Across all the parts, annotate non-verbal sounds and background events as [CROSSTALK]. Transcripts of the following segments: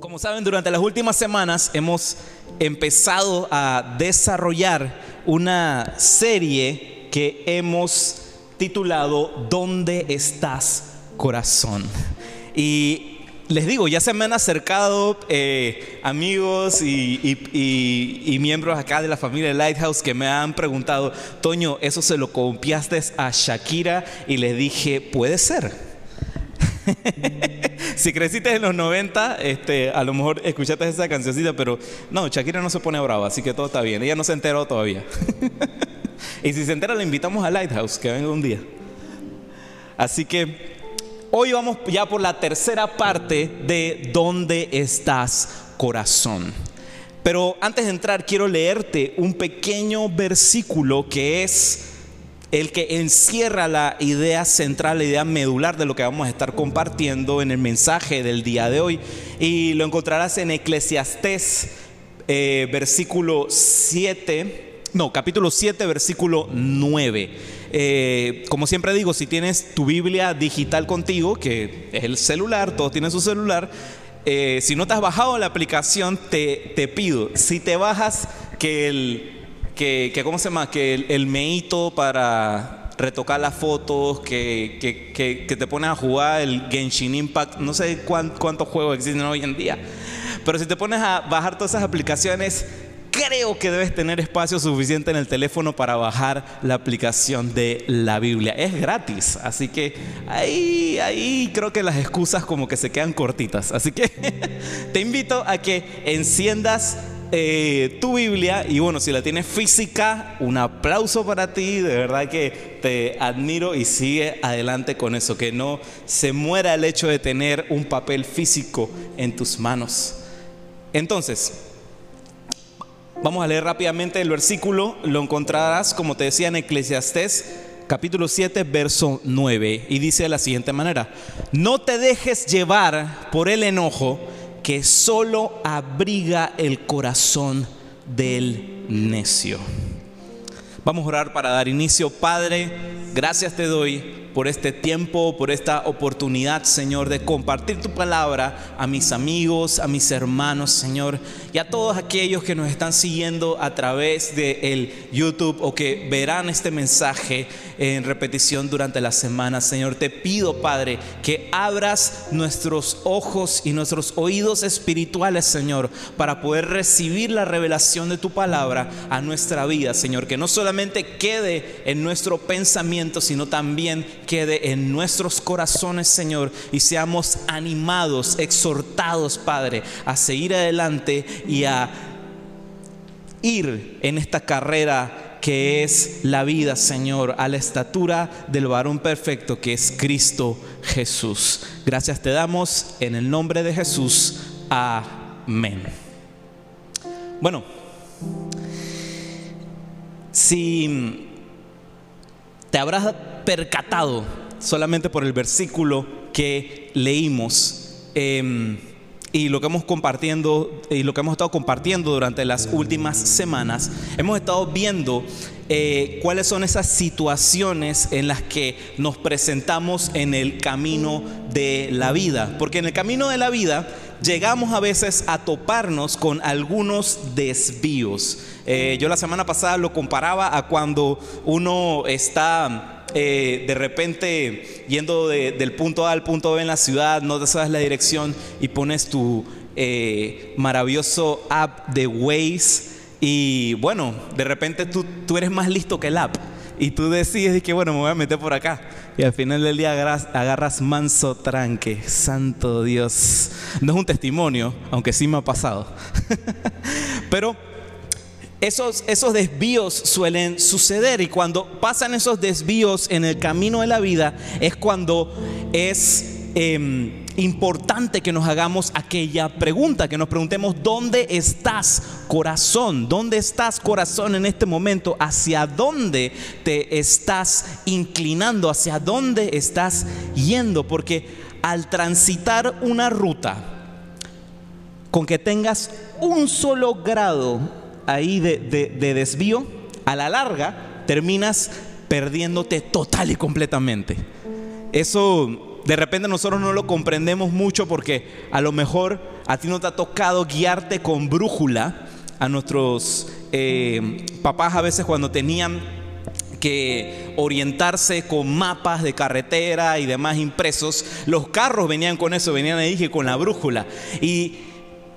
Como saben, durante las últimas semanas hemos empezado a desarrollar una serie que hemos titulado ¿Dónde estás, corazón? Y les digo, ya se me han acercado eh, amigos y, miembros acá de la familia Lighthouse que me han preguntado, Toño, ¿eso se lo copiaste a Shakira? Y les dije, puede ser. [LAUGHS] si creciste en los 90, este, a lo mejor escuchaste esa cancioncita, pero no, Shakira no se pone brava, así que todo está bien. Ella no se enteró todavía. [LAUGHS] y si se entera, le invitamos a Lighthouse, que venga un día. Así que hoy vamos ya por la tercera parte de ¿Dónde estás, corazón? Pero antes de entrar, quiero leerte un pequeño versículo que es el que encierra la idea central, la idea medular de lo que vamos a estar compartiendo en el mensaje del día de hoy. Y lo encontrarás en Eclesiastés, eh, versículo 7, no, capítulo 7, versículo 9. Eh, como siempre digo, si tienes tu Biblia digital contigo, que es el celular, todos tienen su celular, eh, si no te has bajado la aplicación, te, te pido, si te bajas que el que, ¿cómo se llama? Que el, el meíto para retocar las fotos, que, que, que, que te pones a jugar el Genshin Impact, no sé cuán- cuántos juegos existen hoy en día, pero si te pones a bajar todas esas aplicaciones, creo que debes tener espacio suficiente en el teléfono para bajar la aplicación de la Biblia. Es gratis, así que ahí, ahí creo que las excusas como que se quedan cortitas. Así que [LAUGHS] te invito a que enciendas eh, tu Biblia y bueno, si la tienes física, un aplauso para ti, de verdad que te admiro y sigue adelante con eso, que no se muera el hecho de tener un papel físico en tus manos. Entonces, vamos a leer rápidamente el versículo, lo encontrarás, como te decía, en Eclesiastés capítulo 7, verso 9, y dice de la siguiente manera, no te dejes llevar por el enojo, que solo abriga el corazón del necio. Vamos a orar para dar inicio. Padre, gracias te doy por este tiempo, por esta oportunidad, Señor, de compartir tu palabra a mis amigos, a mis hermanos, Señor, y a todos aquellos que nos están siguiendo a través de el YouTube o que verán este mensaje en repetición durante la semana, Señor. Te pido, Padre, que abras nuestros ojos y nuestros oídos espirituales, Señor, para poder recibir la revelación de tu palabra a nuestra vida, Señor. Que no solamente quede en nuestro pensamiento, sino también quede en nuestros corazones, Señor, y seamos animados, exhortados, Padre, a seguir adelante y a ir en esta carrera que es la vida, Señor, a la estatura del varón perfecto que es Cristo Jesús. Gracias te damos en el nombre de Jesús. Amén. Bueno, si te habrás percatado solamente por el versículo que leímos em, y lo que hemos compartiendo y lo que hemos estado compartiendo durante las últimas semanas, hemos estado viendo eh, cuáles son esas situaciones en las que nos presentamos en el camino de la vida, porque en el camino de la vida llegamos a veces a toparnos con algunos desvíos. Eh, yo la semana pasada lo comparaba a cuando uno está eh, de repente yendo de- del punto A al punto B en la ciudad, no te sabes la dirección y pones tu eh, maravilloso app de Waze y bueno, de repente tú, tú eres más listo que el app y tú decides que bueno, me voy a meter por acá y al final del día agarras, agarras manso tranque, santo Dios. No es un testimonio, aunque sí me ha pasado. [LAUGHS] Pero esos, esos desvíos suelen suceder y cuando pasan esos desvíos en el camino de la vida es cuando es em, importante que nos hagamos aquella pregunta, que nos preguntemos, ¿dónde estás corazón? ¿Dónde estás corazón en este momento? ¿Hacia dónde te estás inclinando? ¿Hacia dónde estás yendo? Porque al transitar una ruta, con que tengas un solo grado ahí de, de- de desvío, a la larga terminas perdiéndote total y completamente. Eso de repente nosotros no lo comprendemos mucho porque a lo mejor a ti no te ha tocado guiarte con brújula. A nuestros eh, papás a veces cuando tenían que orientarse con mapas de carretera y demás impresos, los carros venían con eso, venían ahí con la brújula. Y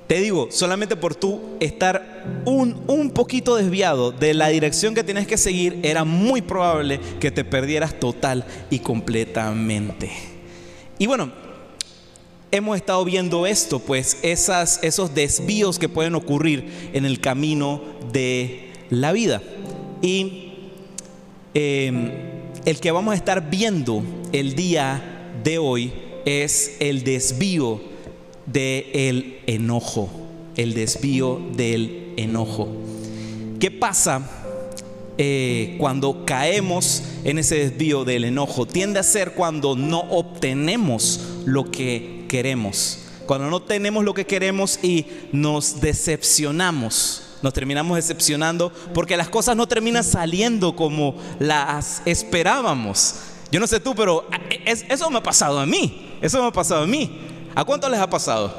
te digo, solamente por tú estar un, un poquito desviado de la dirección que tienes que seguir, era muy probable que te perdieras total y completamente. Y bueno, hemos estado viendo esto, pues esas, esos desvíos que pueden ocurrir en el camino de la vida. Y em, el que vamos a estar viendo el día de hoy es el desvío del enojo, el desvío del enojo. ¿Qué pasa eh, cuando caemos en ese desvío del enojo? Tiende a ser cuando no obtenemos lo que queremos, cuando no tenemos lo que queremos y nos decepcionamos. Nos terminamos decepcionando porque las cosas no terminan saliendo como las esperábamos. Yo no sé tú, pero eso me ha pasado a mí. Eso me ha pasado a mí. ¿A cuánto les ha pasado?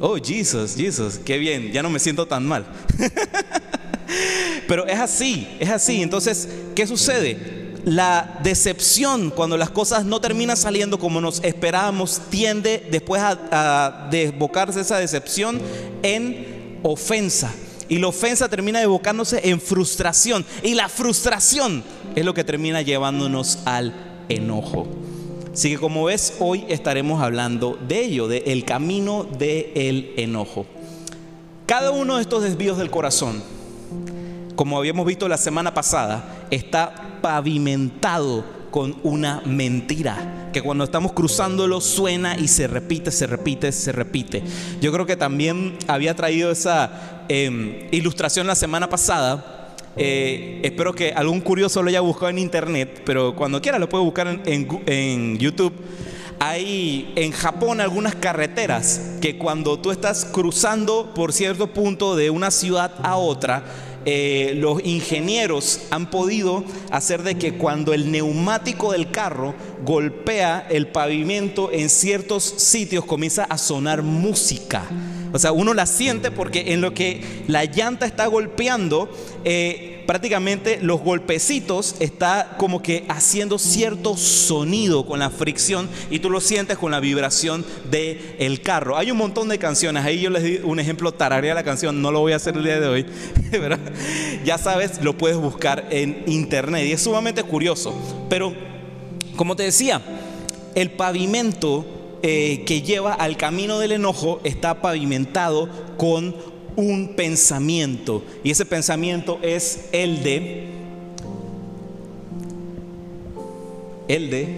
Oh, Jesus, Jesus, qué bien, ya no me siento tan mal. [LAUGHS] Pero es así, es así. Entonces, ¿qué sucede? La decepción, cuando las cosas no terminan saliendo como nos esperábamos, tiende después a, desbocarse esa decepción en ofensa. Y la ofensa termina desbocándose en frustración. Y la frustración es lo que termina llevándonos al enojo. Así que como ves, hoy estaremos hablando de ello, del el camino del enojo. Cada uno de estos desvíos del corazón, como habíamos visto la semana pasada, está pavimentado con una mentira, que cuando estamos cruzándolo suena y se repite, se repite, se repite. Yo creo que también había traído esa eh, ilustración la semana pasada eh, espero que algún curioso lo haya buscado en internet, pero cuando quiera lo puede buscar en, YouTube. Hay en Japón algunas carreteras que cuando tú estás cruzando por cierto punto de una ciudad a otra, eh, los ingenieros han podido hacer de que cuando el neumático del carro golpea el pavimento en ciertos sitios comienza a sonar música. O sea, uno la siente porque en lo que la llanta está golpeando, eh, prácticamente los golpecitos está como que haciendo cierto sonido con la fricción y tú lo sientes con la vibración del el carro. Hay un montón de canciones, ahí yo les di un ejemplo, tararea la canción, no lo voy a hacer el día de hoy, [LAUGHS] ya sabes, lo puedes buscar en internet y es sumamente curioso. Pero, como te decía, el pavimento eh, que lleva al camino del enojo está pavimentado con un pensamiento. Y ese pensamiento es el de, el de,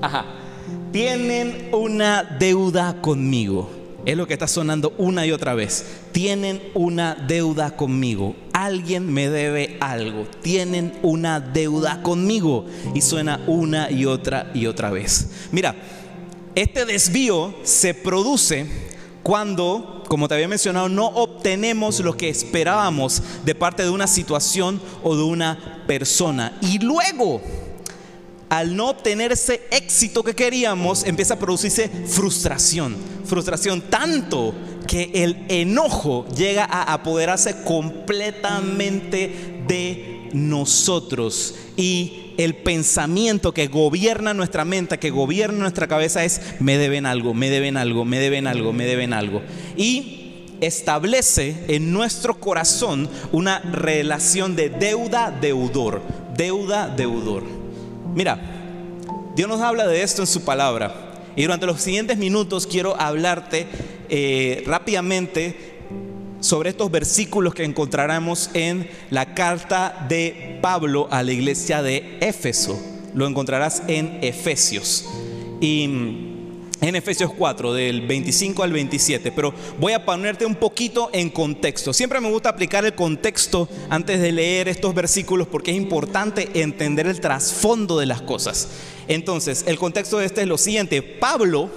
ajá, tienen una deuda conmigo. Es lo que está sonando una y otra vez. Tienen una deuda conmigo. Alguien me debe algo. Tienen una deuda conmigo. Y suena una y otra y otra vez. Mira, este desvío se produce cuando, como te había mencionado, no obtenemos lo que esperábamos de parte de una situación o de una persona. Y luego, al no obtener ese éxito que queríamos, empieza a producirse frustración. Frustración tanto que el enojo llega a apoderarse completamente de nosotros. Y el pensamiento que gobierna nuestra mente, que gobierna nuestra cabeza es me deben algo, me deben algo, me deben algo, me deben algo. Y establece en nuestro corazón una relación de deuda-deudor, deuda-deudor. Mira, Dios nos habla de esto en su palabra. Y durante los siguientes minutos quiero hablarte eh, rápidamente sobre estos versículos que encontraremos en la carta de Pablo a la iglesia de Éfeso. Lo encontrarás en Efesios. Y en Efesios 4, del 25 al 27, pero voy a ponerte un poquito en contexto. Siempre me gusta aplicar el contexto antes de leer estos versículos porque es importante entender el trasfondo de las cosas. Entonces, el contexto de este es lo siguiente. Pablo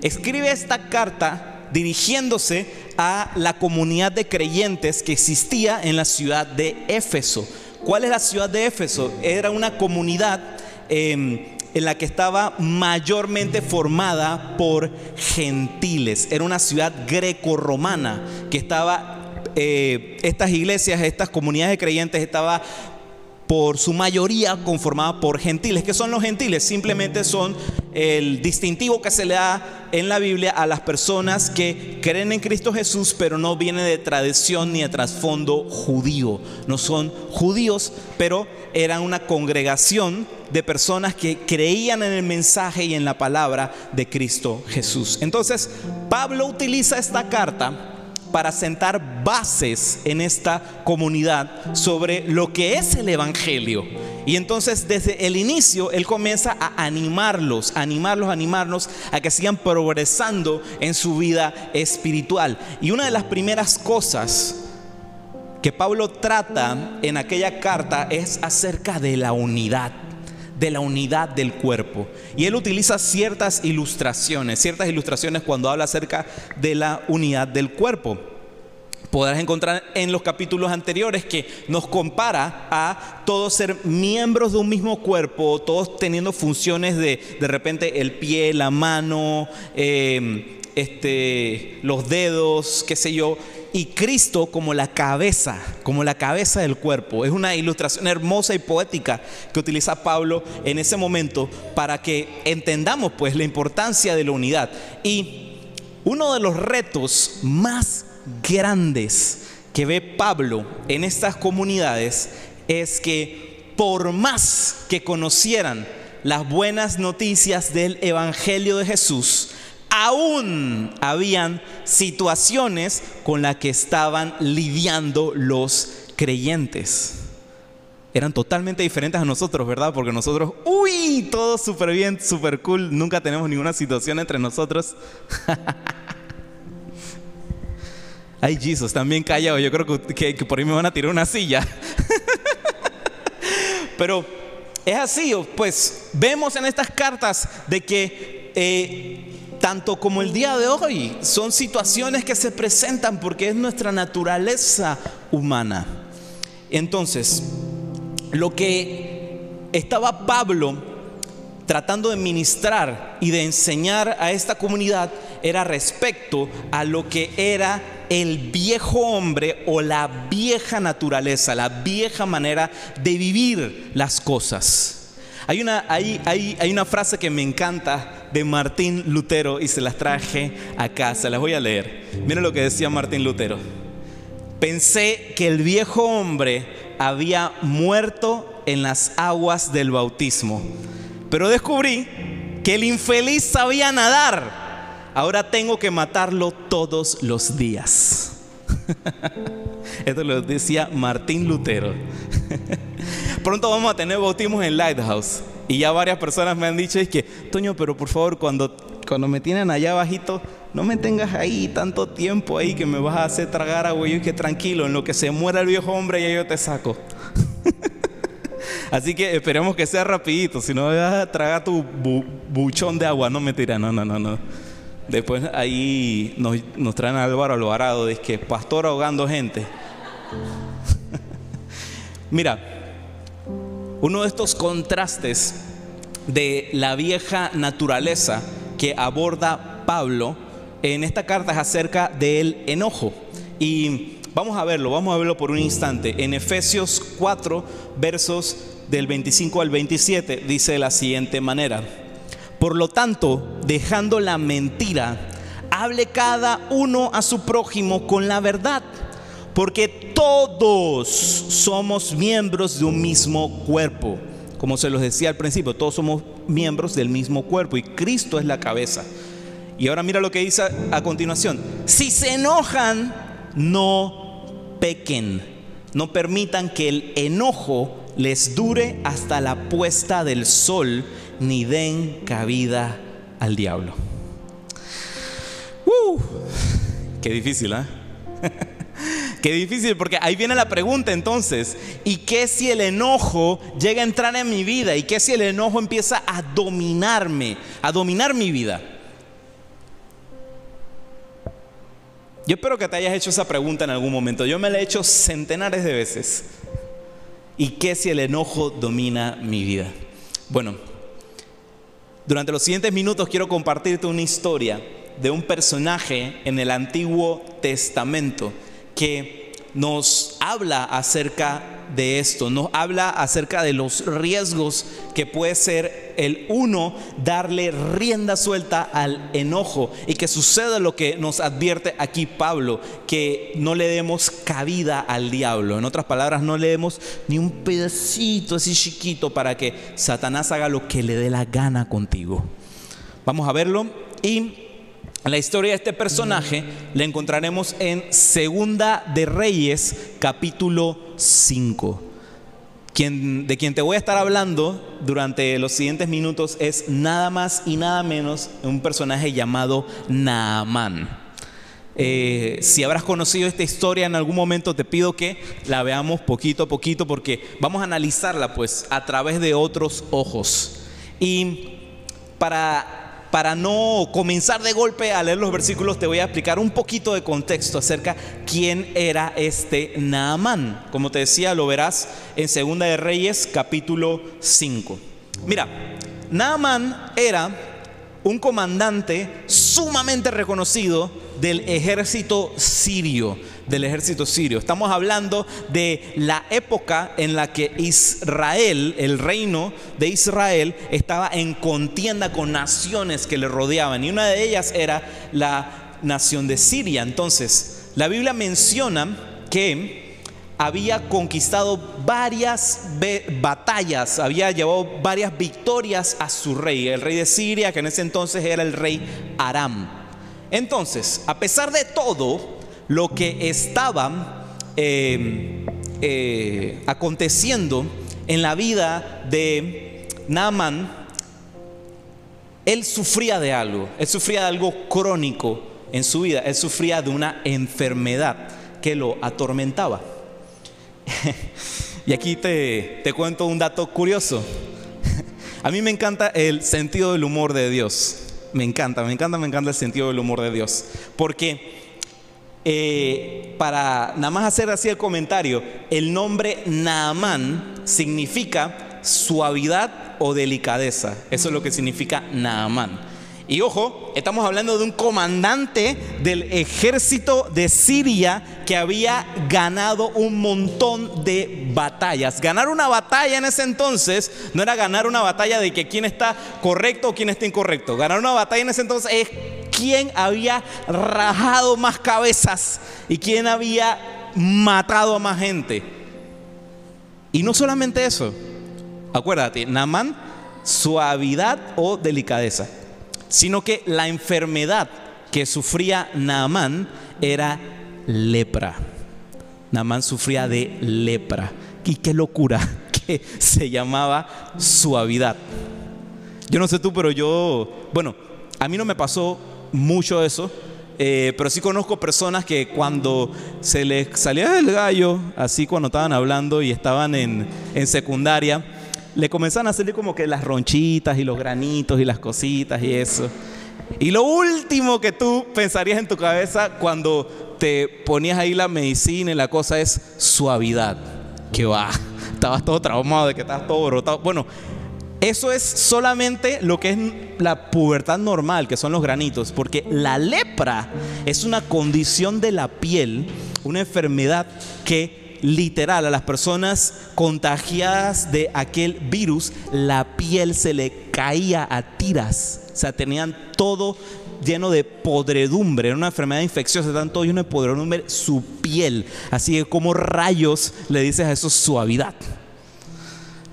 escribe esta carta dirigiéndose a la comunidad de creyentes que existía en la ciudad de Éfeso. ¿Cuál es la ciudad de Éfeso? Era una comunidad em, en la que estaba mayormente formada por gentiles. Era una ciudad greco-romana que estaba, eh, estas iglesias, estas comunidades de creyentes estaba por su mayoría conformada por gentiles. ¿Qué son los gentiles? Simplemente son el distintivo que se le da en la Biblia a las personas que creen en Cristo Jesús, pero no vienen de tradición ni de trasfondo judío. No son judíos, pero eran una congregación de personas que creían en el mensaje y en la palabra de Cristo Jesús. Entonces, Pablo utiliza esta carta para sentar bases en esta comunidad sobre lo que es el Evangelio. Y entonces desde el inicio Él comienza a animarlos, animarlos, animarlos a que sigan progresando en su vida espiritual. Y una de las primeras cosas que Pablo trata en aquella carta es acerca de la unidad de la unidad del cuerpo. Y él utiliza ciertas ilustraciones, ciertas ilustraciones cuando habla acerca de la unidad del cuerpo. Podrás encontrar en los capítulos anteriores que nos compara a todos ser miembros de un mismo cuerpo, todos teniendo funciones de de repente el pie, la mano, eh, este, los dedos, qué sé yo, y Cristo como la cabeza, como la cabeza del cuerpo. Es una ilustración hermosa y poética que utiliza Pablo en ese momento para que entendamos pues la importancia de la unidad. Y uno de los retos más grandes que ve Pablo en estas comunidades es que por más que conocieran las buenas noticias del Evangelio de Jesús, aún habían situaciones con las que estaban lidiando los creyentes. Eran totalmente diferentes a nosotros, ¿verdad? Porque nosotros, uy, todo súper bien, súper cool, nunca tenemos ninguna situación entre nosotros. [LAUGHS] Ay, Jesus, también callado, yo creo que, por ahí me van a tirar una silla. [LAUGHS] Pero es así, pues vemos en estas cartas de que eh, tanto como el día de hoy, son situaciones que se presentan porque es nuestra naturaleza humana. Entonces, lo que estaba Pablo tratando de ministrar y de enseñar a esta comunidad era respecto a lo que era el viejo hombre o la vieja naturaleza, la vieja manera de vivir las cosas. Hay una, hay, hay, una frase que me encanta de Martín Lutero y se las traje acá, se las voy a leer. Miren lo que decía Martín Lutero. Pensé que el viejo hombre había muerto en las aguas del bautismo, pero descubrí que el infeliz sabía nadar. Ahora tengo que matarlo todos los días. [LAUGHS] Esto lo decía Martín Lutero. [LAUGHS] Pronto vamos a tener bautismos en Lighthouse. Y ya varias personas me han dicho, es que, Toño, pero por favor, cuando, cuando me tienen allá abajito, no me tengas ahí tanto tiempo ahí que me vas a hacer tragar agua. Y que tranquilo, en lo que se muera el viejo hombre, ya yo te saco. [LAUGHS] Así que esperemos que sea rapidito, si no vas a tragar tu buchón de agua. No me tira, no, no, no, no. Después ahí nos, traen a Álvaro Alvarado, dice que pastor ahogando gente. [LAUGHS] Mira, uno de estos contrastes de la vieja naturaleza que aborda Pablo en esta carta es acerca del enojo. Y vamos a verlo, vamos a verlo por un instante. En Efesios 4, versos del 25 al 27, dice de la siguiente manera. Por lo tanto, dejando la mentira, hable cada uno a su prójimo con la verdad porque todos somos miembros de un mismo cuerpo. Como se los decía al principio, todos somos miembros del mismo cuerpo y Cristo es la cabeza. Y ahora mira lo que dice a continuación. Si se enojan, no pequen. No permitan que el enojo les dure hasta la puesta del sol, ni den cabida al diablo. Uh, qué difícil, ¿eh? [LAUGHS] Qué difícil, porque ahí viene la pregunta entonces, ¿y qué si el enojo llega a entrar en mi vida? ¿Y qué si el enojo empieza a dominarme, a dominar mi vida? Yo espero que te hayas hecho esa pregunta en algún momento. Yo me la he hecho centenares de veces. ¿Y qué si el enojo domina mi vida? Bueno, Durante los siguientes minutos quiero compartirte una historia de un personaje en el Antiguo Testamento que nos habla acerca de esto, nos habla acerca de los riesgos que puede ser el uno darle rienda suelta al enojo y que suceda lo que nos advierte aquí Pablo, que no le demos cabida al diablo. En otras palabras, no le demos ni un pedacito así chiquito para que Satanás haga lo que le dé la gana contigo. Vamos a verlo y la historia de este personaje la encontraremos en Segunda de Reyes, capítulo 5. Quien, de quien te voy a estar hablando durante los siguientes minutos es nada más y nada menos un personaje llamado Naamán. Eh, si habrás conocido esta historia en algún momento, te pido que la veamos poquito a poquito porque vamos a analizarla pues a través de otros ojos. Y para para no comenzar de golpe a leer los versículos, te voy a explicar un poquito de contexto acerca quién era este Naamán. Como te decía, lo verás en Segunda de Reyes, capítulo 5. Mira, Naamán era un comandante sumamente reconocido del ejército sirio del ejército sirio. Estamos hablando de la época en la que Israel, el reino de Israel, estaba en contienda con naciones que le rodeaban. Y una de ellas era la nación de Siria. Entonces, la Biblia menciona que había conquistado varias batallas, había llevado varias victorias a su rey, el rey de Siria, que en ese entonces era el rey Aram. Entonces, a pesar de todo, lo que estaba eh, eh, aconteciendo en la vida de Naaman, él sufría de algo, él sufría de algo crónico en su vida, él sufría de una enfermedad que lo atormentaba. [LAUGHS] y aquí te, te cuento un dato curioso. [LAUGHS] A mí me encanta el sentido del humor de Dios. Me encanta, me encanta, me encanta el sentido del humor de Dios. Porque eh, para nada más hacer así el comentario, el nombre Naamán significa suavidad o delicadeza. Eso es lo que significa Naamán. Y ojo, estamos hablando de un comandante del ejército de Siria que había ganado un montón de batallas. Ganar una batalla en ese entonces no era ganar una batalla de que quién está correcto o quién está incorrecto. Ganar una batalla en ese entonces es quién había rajado más cabezas y quién había matado a más gente. Y no solamente eso, acuérdate, Namán, suavidad o delicadeza, sino que la enfermedad que sufría Naamán era lepra. Naamán sufría de lepra. Y qué locura [LAUGHS] que se llamaba suavidad. Yo no sé tú, pero yo, bueno, a mí no me pasó mucho eso, eh, pero sí conozco personas que cuando se les salía el gallo, así cuando estaban hablando y estaban en, en secundaria, le comenzaban a salir como que las ronchitas y los granitos y las cositas y eso. Y lo último que tú pensarías en tu cabeza cuando te ponías ahí la medicina y la cosa es suavidad. Que va, [LAUGHS] estabas todo traumado de que estabas todo brotado. Bueno, eso es solamente lo que es la pubertad normal, que son los granitos, porque la lepra es una condición de la piel, una enfermedad que literal a las personas contagiadas de aquel virus, la piel se le caía a tiras, o sea, tenían todo lleno de podredumbre, era una enfermedad infecciosa, todo lleno de podredumbre su piel, así que como rayos le dices a eso suavidad.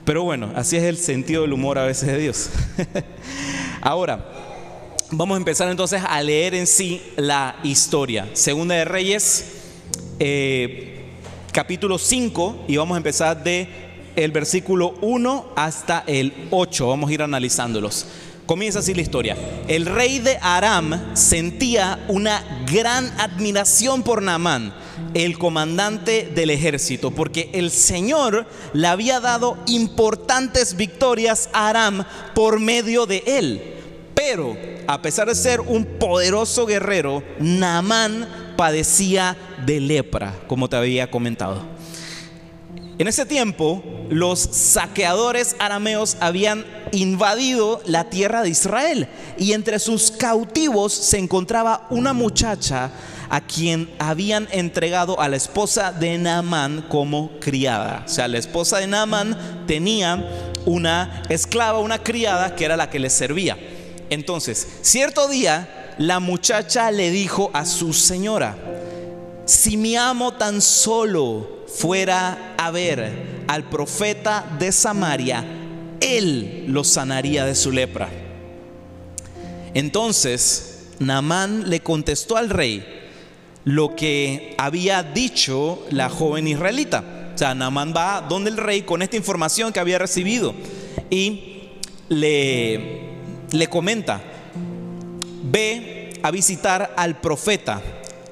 Pero bueno, así es el sentido del humor a veces de Dios. [LAUGHS] Ahora, vamos a empezar entonces a leer en sí la historia. Segunda de Reyes, eh, capítulo 5, y vamos a empezar de el versículo 1 hasta el 8. Vamos a ir analizándolos. Comienza así la historia. El rey de Aram sentía una gran admiración por Naamán el comandante del ejército, porque el Señor le había dado importantes victorias a Aram por medio de él. Pero a pesar de ser un poderoso guerrero, Naamán padecía de lepra, como te había comentado. En ese tiempo, los saqueadores arameos habían invadido la tierra de Israel y entre sus cautivos se encontraba una muchacha a quien habían entregado a la esposa de Naamán como criada. O sea, la esposa de Naamán tenía una esclava, una criada que era la que le servía. Entonces, cierto día, la muchacha le dijo a su señora, si mi amo tan solo fuera a ver al profeta de Samaria, él lo sanaría de su lepra. Entonces, Naamán le contestó al rey lo que había dicho la joven israelita. O sea, Naamán va donde el rey con esta información que había recibido y le, le comenta, ve a visitar al profeta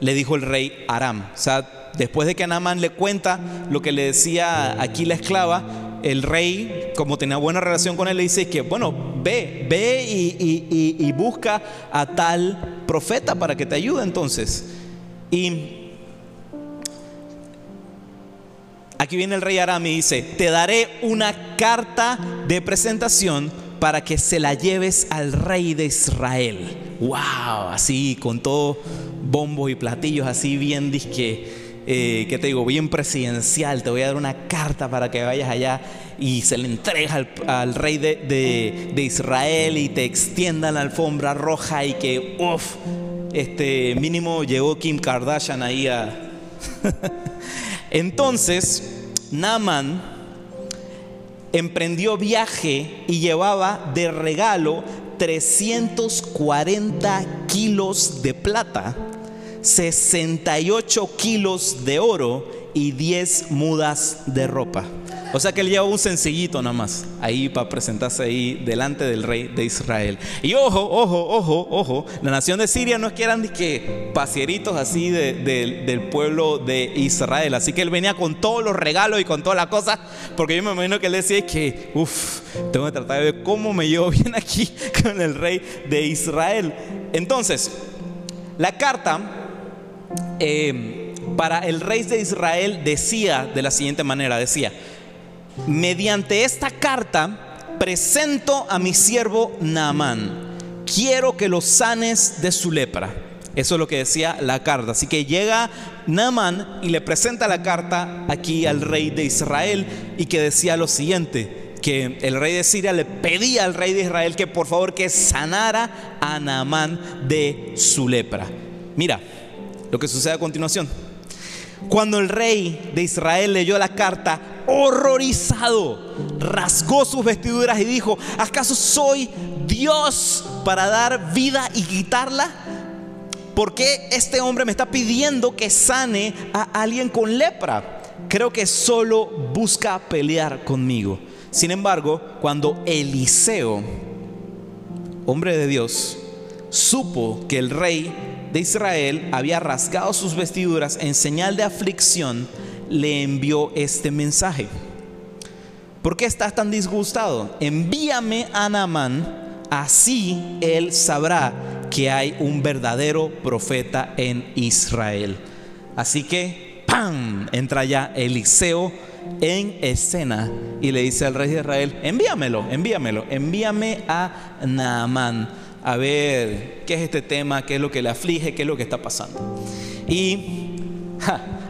le dijo el rey Aram. O sea, después de que Naamán le cuenta lo que le decía aquí la esclava, el rey, como tenía buena relación con él, le dice que, bueno, ve, ve y, busca a tal profeta para que te ayude entonces. Y aquí viene el rey Aram y dice, te daré una carta de presentación para que se la lleves al rey de Israel. ¡Wow! Así, con todo bombos y platillos, así bien disque, eh, ¿qué te digo? Bien presidencial. Te voy a dar una carta para que vayas allá y se le entrega al, rey de, Israel y te extiendan la alfombra roja y que, uff, este mínimo llegó Kim Kardashian ahí a... [LAUGHS] Entonces, Naaman emprendió viaje y llevaba de regalo 340 kilos de plata, 68 kilos de oro y 10 mudas de ropa. O sea que él lleva un sencillito nada más ahí para presentarse ahí delante del rey de Israel. Y ojo, ojo, ojo, ojo, la nación de Siria no es que eran que pasieritos así del pueblo de Israel. Así que él venía con todos los regalos y con todas las cosas, porque yo me imagino que él decía que, uff, tengo que tratar de ver cómo me llevo [LAUGHS] bien aquí con el rey de Israel. Entonces, la carta... Eh, para el rey de Israel decía de la siguiente manera, decía, mediante esta carta presento a mi siervo Naamán. Quiero que lo sanes de su lepra. Eso es lo que decía la carta. Así que llega Naamán y le presenta la carta aquí al rey de Israel y que decía lo siguiente, que el rey de Siria le pedía al rey de Israel que por favor que sanara a Naamán de su lepra. Mira lo que sucede a continuación. Cuando el rey de Israel leyó la carta, horrorizado, rasgó sus vestiduras y dijo, ¿acaso soy Dios para dar vida y quitarla? ¿Por qué este hombre me está pidiendo que sane a alguien con lepra? Creo que solo busca pelear conmigo. Sin embargo, cuando Eliseo, hombre de Dios, supo que el rey de Israel había rasgado sus vestiduras en señal de aflicción, le envió este mensaje. ¿Por qué estás tan disgustado? Envíame a Naamán, así él sabrá que hay un verdadero profeta en Israel. Así que, ¡pam! Entra ya Eliseo en escena y le dice al rey de Israel, envíamelo, envíamelo, envíame a Naamán a ver qué es este tema, qué es lo que le aflige, qué es lo que está pasando. Y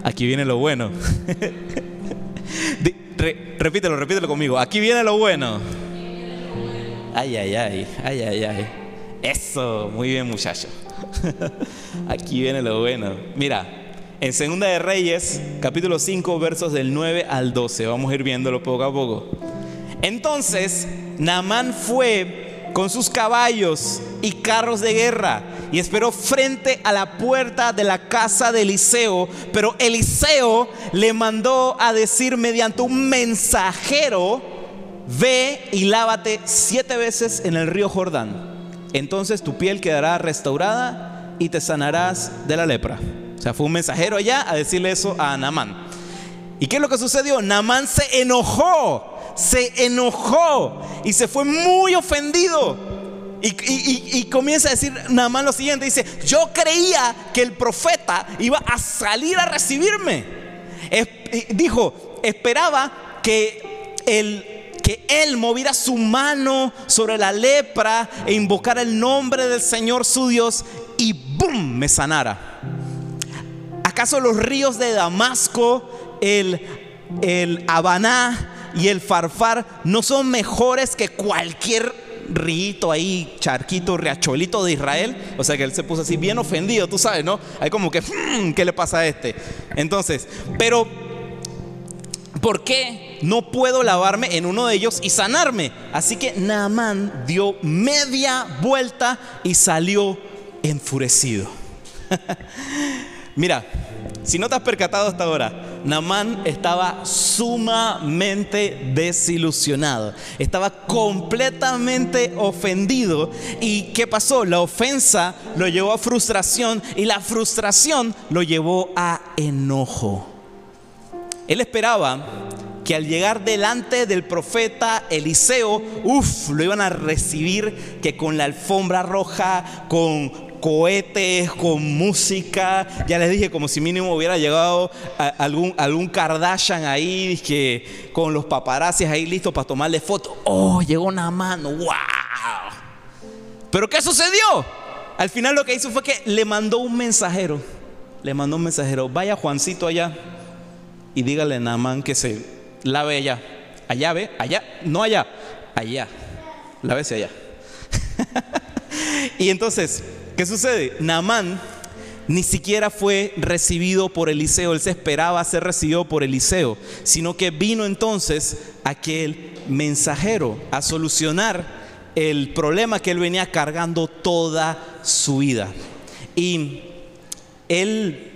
aquí viene lo bueno. [LAUGHS] repítelo, repítelo conmigo. Aquí viene lo bueno. Ay, ay, ay, ay, ay, ay. Eso, muy bien muchacho. [LAUGHS] Aquí viene lo bueno. Mira, en Segunda de Reyes, capítulo 5, versos del 9 al 12. Vamos a ir viéndolo poco a poco. Entonces, Naamán fue con sus caballos y carros de guerra y esperó frente a la puerta de la casa de Eliseo, pero Eliseo le mandó a decir mediante un mensajero, ve y lávate siete veces en el río Jordán, entonces tu piel quedará restaurada y te sanarás de la lepra. O sea, fue un mensajero allá a decirle eso a Naamán. ¿Y qué es lo que sucedió? Naamán se enojó se enojó y se fue muy ofendido. Y, comienza a decir nada más lo siguiente, dice, yo creía que el profeta iba a salir a recibirme. dijo, esperaba que que él moviera su mano sobre la lepra e invocara el nombre del Señor su Dios y ¡boom! me sanara. ¿Acaso los ríos de Damasco, el, el Habaná y el Farfar no son mejores que cualquier rito ahí, charquito, riachuelito de Israel. O sea que él se puso así bien ofendido, tú sabes, ¿no? Hay como que, hmm, ¿qué le pasa a este? Entonces, pero, ¿por qué no puedo lavarme en uno de ellos y sanarme? Así que Naamán dio media vuelta y salió enfurecido. [LAUGHS] Mira, si no te has percatado hasta ahora, Namán estaba sumamente desilusionado, estaba completamente ofendido. ¿Y qué pasó? La ofensa lo llevó a frustración y la frustración lo llevó a enojo. Él esperaba que al llegar delante del profeta Eliseo, uff, lo iban a recibir que con la alfombra roja, con cohetes, con música. Ya les dije, como si mínimo hubiera llegado algún, algún Kardashian ahí, que con los paparazzis ahí listos para tomarle fotos. Oh, llegó una mano, wow. Pero ¿qué sucedió? Al final lo que hizo fue que le mandó un mensajero. Le mandó un mensajero, vaya Juancito allá y dígale a Namán que se lave allá. Allá, ve, allá, no allá, allá. Lávese allá. [LAUGHS] y entonces, ¿Qué sucede? Naamán ni siquiera fue recibido por Eliseo, él se esperaba ser recibido por Eliseo, sino que vino entonces aquel mensajero a solucionar el problema que él venía cargando toda su vida. Y él,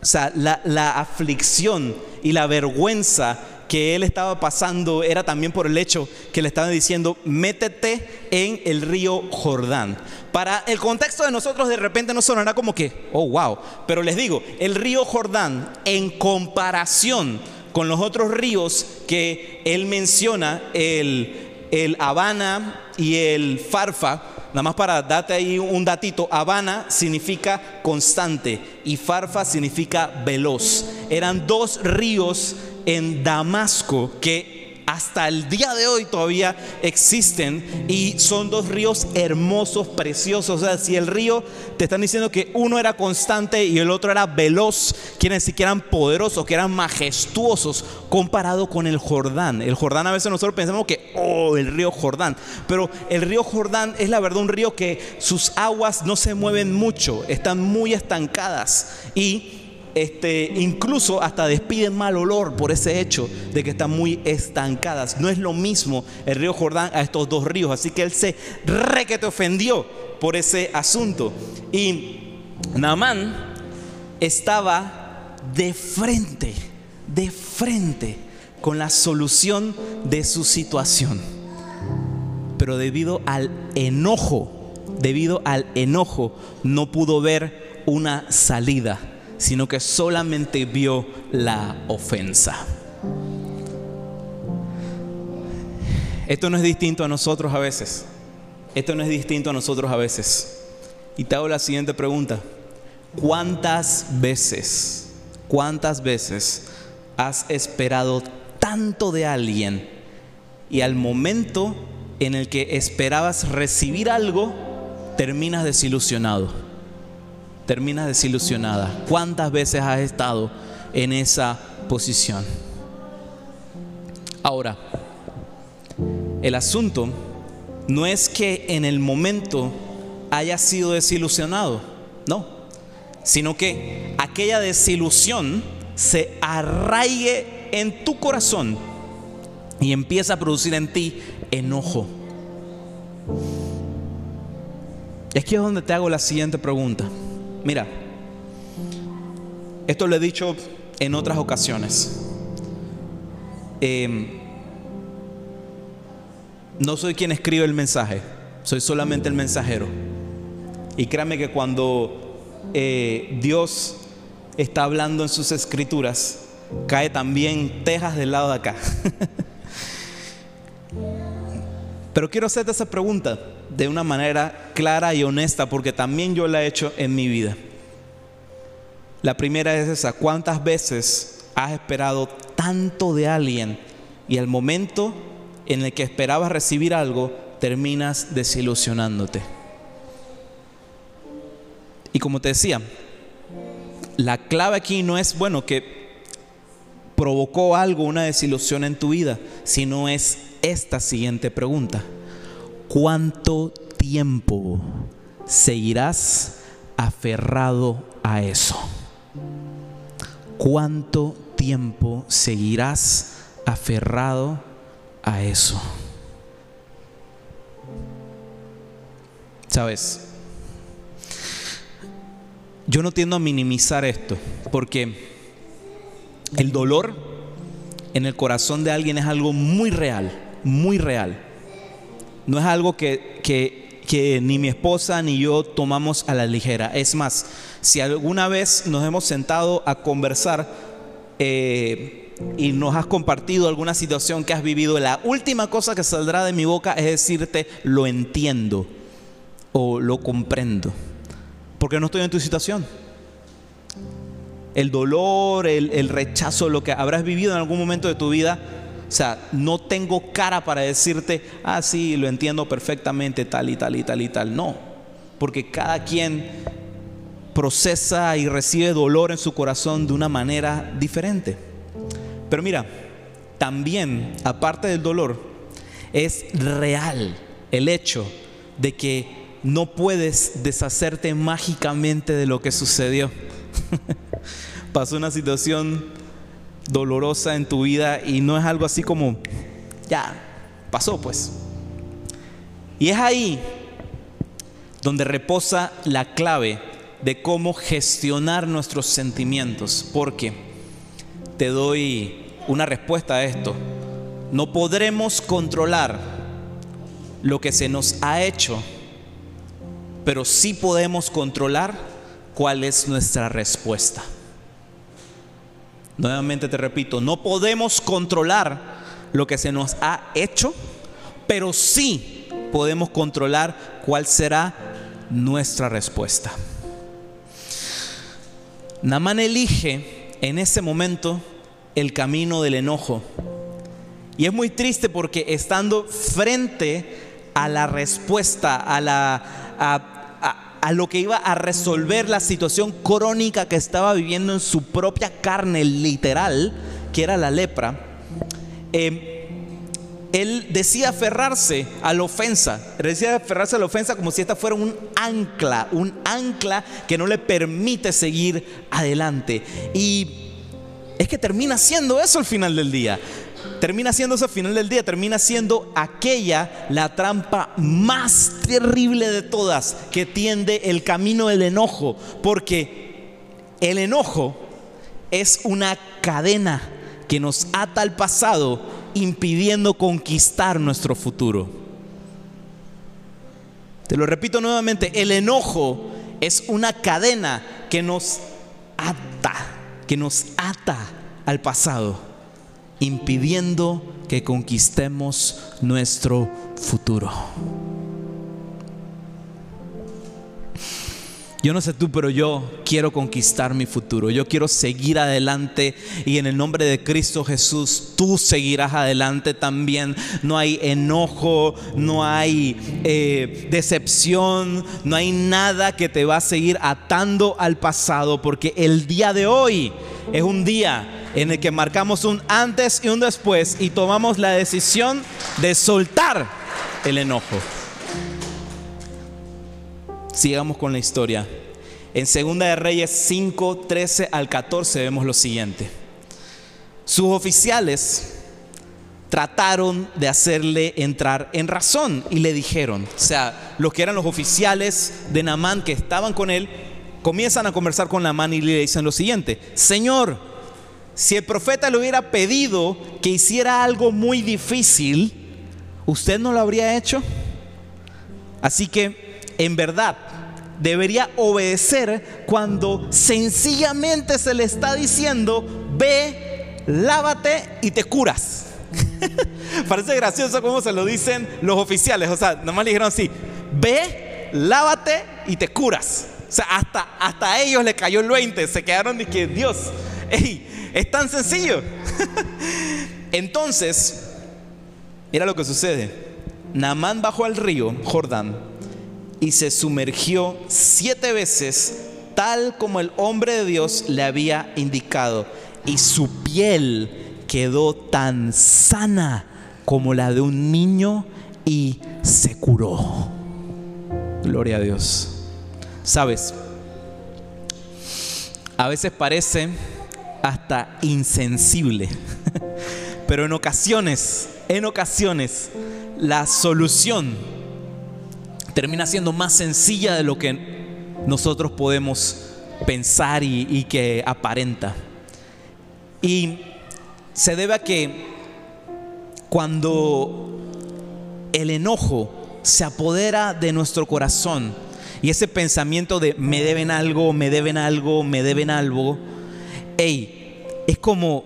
o sea, la, la aflicción y la vergüenza que él estaba pasando era también por el hecho que le estaban diciendo, métete en el río Jordán. Para el contexto de nosotros de repente no sonará como que, oh, wow, pero les digo, el río Jordán en comparación con los otros ríos que él menciona, el, el Habana y el Farfa, nada más para darte ahí un datito, Habana significa constante y Farfa significa veloz. Eran dos ríos en Damasco que hasta el día de hoy todavía existen y son dos ríos hermosos, preciosos. O sea, si el río te están diciendo que uno era constante y el otro era veloz, quieren decir que eran poderosos, que eran majestuosos comparado con el Jordán. El Jordán a veces nosotros pensamos que, oh, el río Jordán. Pero el río Jordán es la verdad un río que sus aguas no se mueven mucho, están muy estancadas y este, incluso hasta despiden mal olor por ese hecho de que están muy estancadas. No es lo mismo el río Jordán a estos dos ríos. Así que él se re que te ofendió por ese asunto. Y Naamán estaba de frente, de frente con la solución de su situación. Pero debido al enojo, debido al enojo, no pudo ver una salida sino que solamente vio la ofensa. Esto no es distinto a nosotros a veces. Esto no es distinto a nosotros a veces. Y te hago la siguiente pregunta. ¿Cuántas veces, cuántas veces has esperado tanto de alguien y al momento en el que esperabas recibir algo, terminas desilusionado? Terminas desilusionada. ¿Cuántas veces has estado en esa posición? Ahora, el asunto no es que en el momento hayas sido desilusionado, no, sino que aquella desilusión se arraigue en tu corazón y empieza a producir en ti enojo. Es que es donde te hago la siguiente pregunta. Mira, esto lo he dicho en otras ocasiones. Em, no soy quien escribe el mensaje, soy solamente el mensajero. Y créame que cuando eh, Dios está hablando en sus escrituras, cae también Texas del lado de acá. [LAUGHS] Pero quiero hacerte esa pregunta de una manera clara y honesta, porque también yo la he hecho en mi vida. La primera es esa, ¿cuántas veces has esperado tanto de alguien y al momento en el que esperabas recibir algo, terminas desilusionándote. Y como te decía, la clave aquí no es, bueno, que provocó algo, una desilusión en tu vida, sino es esta siguiente pregunta. ¿Cuánto tiempo seguirás aferrado a eso? ¿Cuánto tiempo seguirás aferrado a eso? Sabes, yo no tiendo a minimizar esto, porque el dolor en el corazón de alguien es algo muy real, muy real. No es algo que, que, ni mi esposa ni yo tomamos a la ligera. Es más, si alguna vez nos hemos sentado a conversar eh, y nos has compartido alguna situación que has vivido, la última cosa que saldrá de mi boca es decirte lo entiendo o lo comprendo. Porque no estoy en tu situación el dolor, el, rechazo, lo que habrás vivido en algún momento de tu vida. O sea, no tengo cara para decirte, ah, sí, lo entiendo perfectamente, tal y tal y tal y tal. No, porque cada quien procesa y recibe dolor en su corazón de una manera diferente. Pero mira, también, aparte del dolor, es real el hecho de que no puedes deshacerte mágicamente de lo que sucedió. [LAUGHS] pasó una situación dolorosa en tu vida y no es algo así como, ya, pasó pues. Y es ahí donde reposa la clave de cómo gestionar nuestros sentimientos, porque te doy una respuesta a esto. No podremos controlar lo que se nos ha hecho, pero sí podemos controlar cuál es nuestra respuesta. Nuevamente te repito, no podemos controlar lo que se nos ha hecho, pero sí podemos controlar cuál será nuestra respuesta. Namán elige en ese momento el camino del enojo. Y es muy triste porque estando frente a la respuesta, a la a lo que iba a resolver la situación crónica que estaba viviendo en su propia carne literal, que era la lepra, em, él decía aferrarse a la ofensa, decía aferrarse a la ofensa como si esta fuera un ancla, un ancla que no le permite seguir adelante. Y es que termina siendo eso al final del día termina siendo al final del día, termina siendo aquella la trampa más terrible de todas que tiende el camino del enojo, porque el enojo es una cadena que nos ata al pasado impidiendo conquistar nuestro futuro. Te lo repito nuevamente, el enojo es una cadena que nos ata, que nos ata al pasado impidiendo que conquistemos nuestro futuro. Yo no sé tú, pero yo quiero conquistar mi futuro. Yo quiero seguir adelante y en el nombre de Cristo Jesús tú seguirás adelante también. No hay enojo, no hay eh, decepción, no hay nada que te va a seguir atando al pasado porque el día de hoy es un día en el que marcamos un antes y un después y tomamos la decisión de soltar el enojo. Sigamos con la historia. En Segunda de Reyes 5, 13 al 14 vemos lo siguiente. Sus oficiales trataron de hacerle entrar en razón y le dijeron, o sea, los que eran los oficiales de Namán que estaban con él, comienzan a conversar con Namán y le dicen lo siguiente, Señor, si el profeta le hubiera pedido que hiciera algo muy difícil, ¿usted no lo habría hecho? Así que, en verdad, debería obedecer cuando sencillamente se le está diciendo, ve, lávate y te curas. [LAUGHS] Parece gracioso cómo se lo dicen los oficiales. O sea, nomás le dijeron así, ve, lávate y te curas. O sea, hasta, hasta ellos le cayó el 20. Se quedaron de que, Dios, hey, es tan sencillo. [LAUGHS] Entonces, Mira lo que sucede. Naamán bajó al río Jordán y se sumergió siete veces tal como el hombre de Dios le había indicado. Y su piel quedó tan sana como la de un niño y se curó. Gloria a Dios. Sabes, a veces parece hasta insensible, [LAUGHS] pero en ocasiones, en ocasiones, la solución termina siendo más sencilla de lo que nosotros podemos pensar y, que aparenta. Y se debe a que cuando el enojo se apodera de nuestro corazón y ese pensamiento de me deben algo, me deben algo, me deben algo, hey, es como,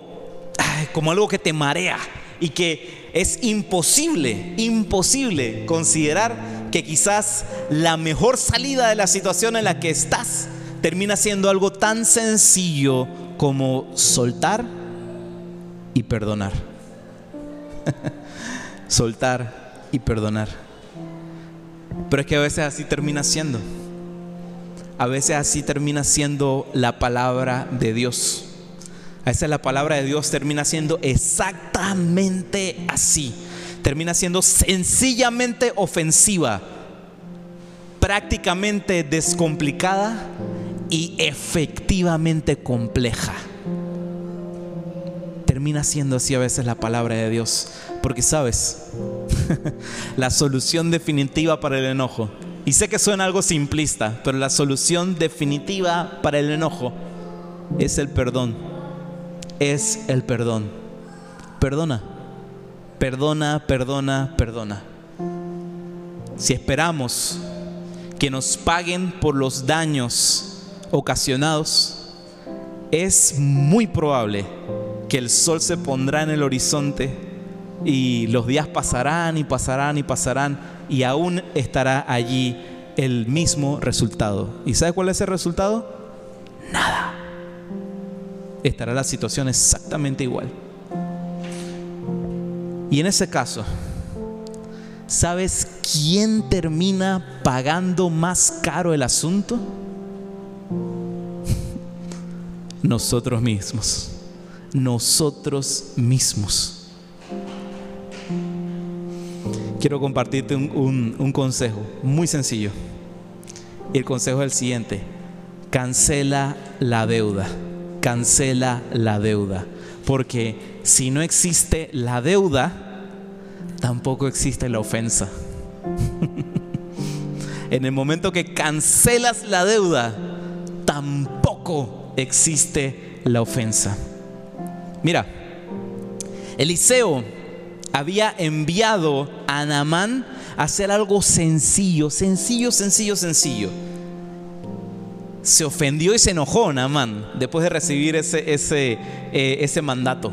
como algo que te marea y que es imposible, imposible considerar que quizás la mejor salida de la situación en la que estás termina siendo algo tan sencillo como soltar y perdonar. [LAUGHS] soltar y perdonar. Pero es que a veces así termina siendo. A veces así termina siendo la palabra de Dios. A veces la palabra de Dios termina siendo exactamente así. Termina siendo sencillamente ofensiva, prácticamente descomplicada y efectivamente compleja. Termina siendo así a veces la palabra de Dios. Porque sabes, [LAUGHS] la solución definitiva para el enojo, y sé que suena algo simplista, pero la solución definitiva para el enojo es el perdón. Es el perdón. Perdona, perdona, perdona, perdona. Si esperamos que nos paguen por los daños ocasionados, es muy probable que el sol se pondrá en el horizonte y los días pasarán y pasarán y pasarán y aún estará allí el mismo resultado. ¿Y sabe cuál es el resultado? Nada. Estará la situación exactamente igual. Y en ese caso, ¿sabes quién termina pagando más caro el asunto? [LAUGHS] Nosotros mismos. Nosotros mismos quiero compartirte un, consejo muy sencillo. Y el consejo es el siguiente. Cancela la deuda. Cancela la deuda. Porque si no existe la deuda, tampoco existe la ofensa. [LAUGHS] en el momento que cancelas la deuda, tampoco existe la ofensa. Mira, Eliseo había enviado a Naamán a hacer algo sencillo, sencillo, sencillo, sencillo. Se ofendió y se enojó Naamán después de recibir ese, ese, eh, ese mandato.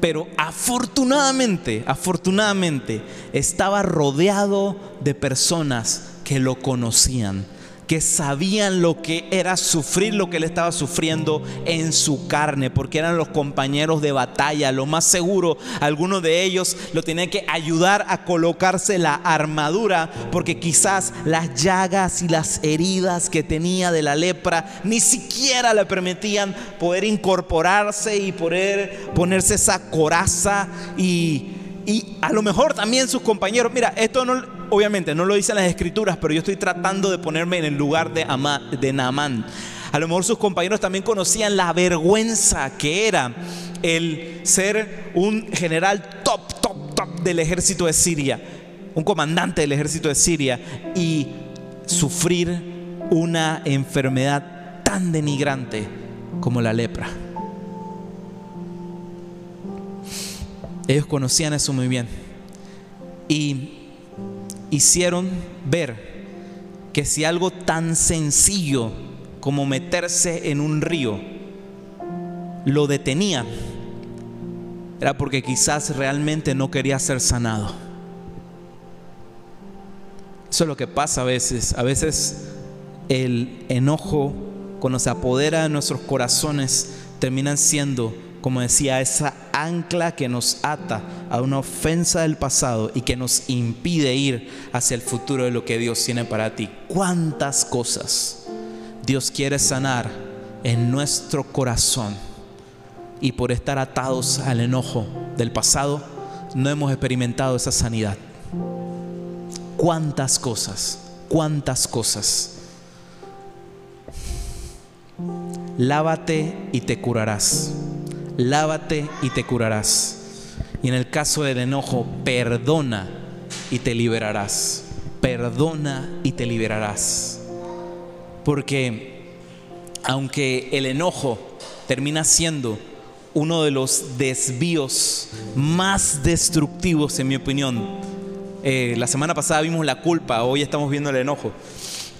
Pero afortunadamente, afortunadamente, estaba rodeado de personas que lo conocían que sabían lo que era sufrir lo que él estaba sufriendo en su carne, porque eran los compañeros de batalla. Lo más seguro, algunos de ellos lo tenían que ayudar a colocarse la armadura, porque quizás las llagas y las heridas que tenía de la lepra ni siquiera le permitían poder incorporarse y poder ponerse esa coraza y y a lo mejor también sus compañeros, mira, esto no, obviamente no lo dicen las escrituras, pero yo estoy tratando de ponerme en el lugar de, Ama, de Naamán. A lo mejor sus compañeros también conocían la vergüenza que era el ser un general top, top, top del ejército de Siria, un comandante del ejército de Siria y sufrir una enfermedad tan denigrante como la lepra. Ellos conocían eso muy bien. Y hicieron ver que si algo tan sencillo como meterse en un río lo detenía, era porque quizás realmente no quería ser sanado. Eso es lo que pasa a veces. A veces el enojo, cuando se apodera de nuestros corazones, terminan siendo como decía, esa ancla que nos ata a una ofensa del pasado y que nos impide ir hacia el futuro de lo que Dios tiene para ti. ¿Cuántas cosas Dios quiere sanar en nuestro corazón? Y por estar atados al enojo del pasado, no hemos experimentado esa sanidad. ¿Cuántas cosas? ¿Cuántas cosas? Lávate y te curarás lávate y te curarás. Y en el caso del enojo, perdona y te liberarás. Perdona y te liberarás. Porque aunque el enojo termina siendo uno de los desvíos más destructivos, en mi opinión, eh, la semana pasada vimos la culpa, hoy estamos viendo el enojo.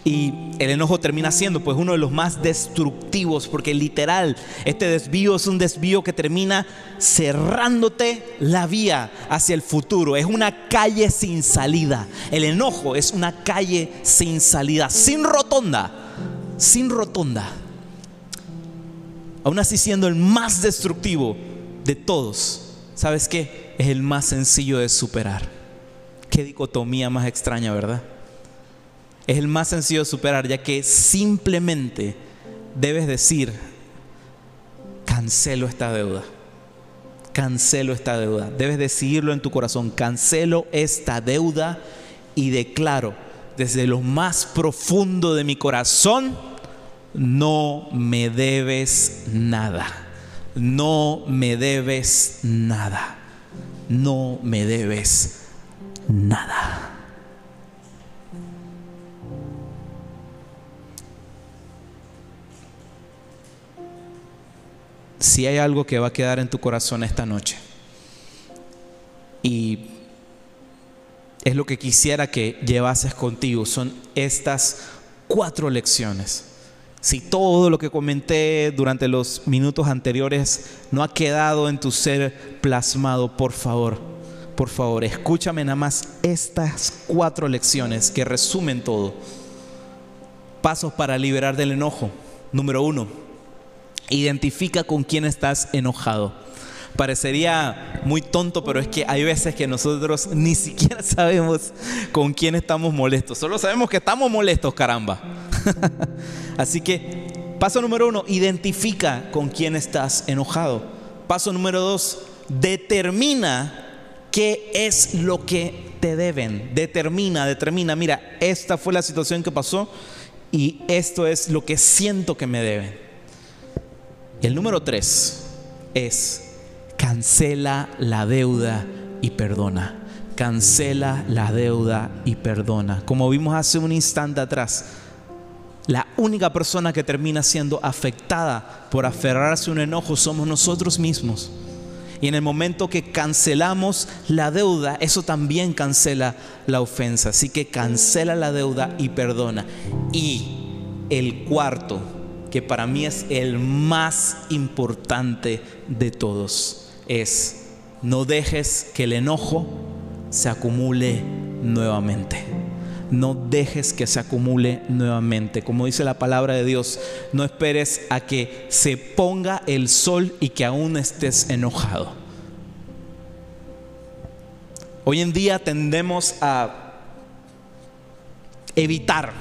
Y el enojo termina siendo pues uno de los más destructivos porque literal este desvío es un desvío que termina cerrándote la vía hacia el futuro. Es una calle sin salida. El enojo es una calle sin salida, sin rotonda, sin rotonda. Aún así siendo el más destructivo de todos, ¿sabes qué? Es el más sencillo de superar. Qué dicotomía más extraña, ¿verdad? Es el más sencillo de superar, ya que simplemente debes decir, cancelo esta deuda. Cancelo esta deuda. Debes decidirlo en tu corazón. Cancelo esta deuda y declaro desde lo más profundo de mi corazón, no me debes nada. No me debes nada. No me debes nada. Si hay algo que va a quedar en tu corazón esta noche, y es lo que quisiera que llevases contigo, son estas cuatro lecciones. Si todo lo que comenté durante los minutos anteriores no ha quedado en tu ser plasmado, por favor, por favor, escúchame nada más estas cuatro lecciones que resumen todo. Pasos para liberar del enojo. Número uno, Identifica con quién estás enojado. Parecería muy tonto, pero es que hay veces que nosotros [LAUGHS] ni siquiera sabemos con quién estamos molestos. Solo sabemos que estamos molestos, caramba. [LAUGHS] Así que, paso número uno, identifica con quién estás enojado. Paso número dos, determina qué es lo que te deben. Determina, determina, mira, esta fue la situación que pasó y esto es lo que siento que me deben. Y el número tres es cancela la deuda y perdona. Cancela la deuda y perdona. Como vimos hace un instante atrás, la única persona que termina siendo afectada por aferrarse a un enojo somos nosotros mismos. Y en el momento que cancelamos la deuda, eso también cancela la ofensa. Así que cancela la deuda y perdona. Y el cuarto que para mí es el más importante de todos, es no dejes que el enojo se acumule nuevamente. No dejes que se acumule nuevamente. Como dice la palabra de Dios, no esperes a que se ponga el sol y que aún estés enojado. Hoy en día tendemos a evitar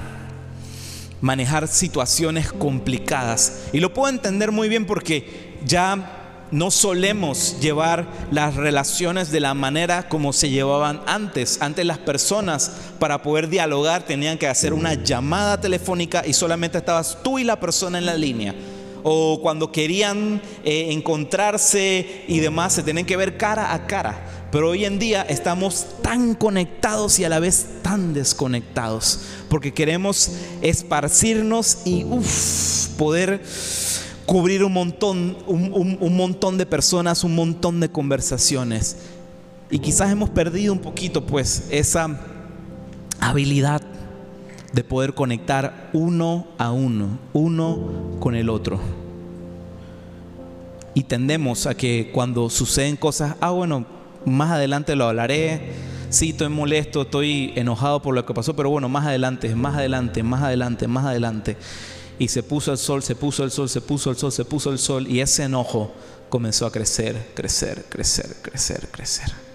manejar situaciones complicadas. Y lo puedo entender muy bien porque ya no solemos llevar las relaciones de la manera como se llevaban antes. Antes las personas para poder dialogar tenían que hacer una llamada telefónica y solamente estabas tú y la persona en la línea. O cuando querían eh, encontrarse y demás, se tienen que ver cara a cara. Pero hoy en día estamos tan conectados y a la vez tan desconectados, porque queremos esparcirnos y poder cubrir un montón, un montón de personas, un montón de conversaciones. Y quizás hemos perdido un poquito pues esa habilidad de poder conectar uno a uno, uno con el otro. Y tendemos a que cuando suceden cosas, ah, bueno, más adelante lo hablaré. Sí, estoy molesto, estoy enojado por lo que pasó, pero bueno, más adelante, más adelante, más adelante, más adelante. y se puso el sol, se puso el sol, se puso el sol, se puso el sol y ese enojo comenzó a crecer, crecer, crecer, crecer, crecer.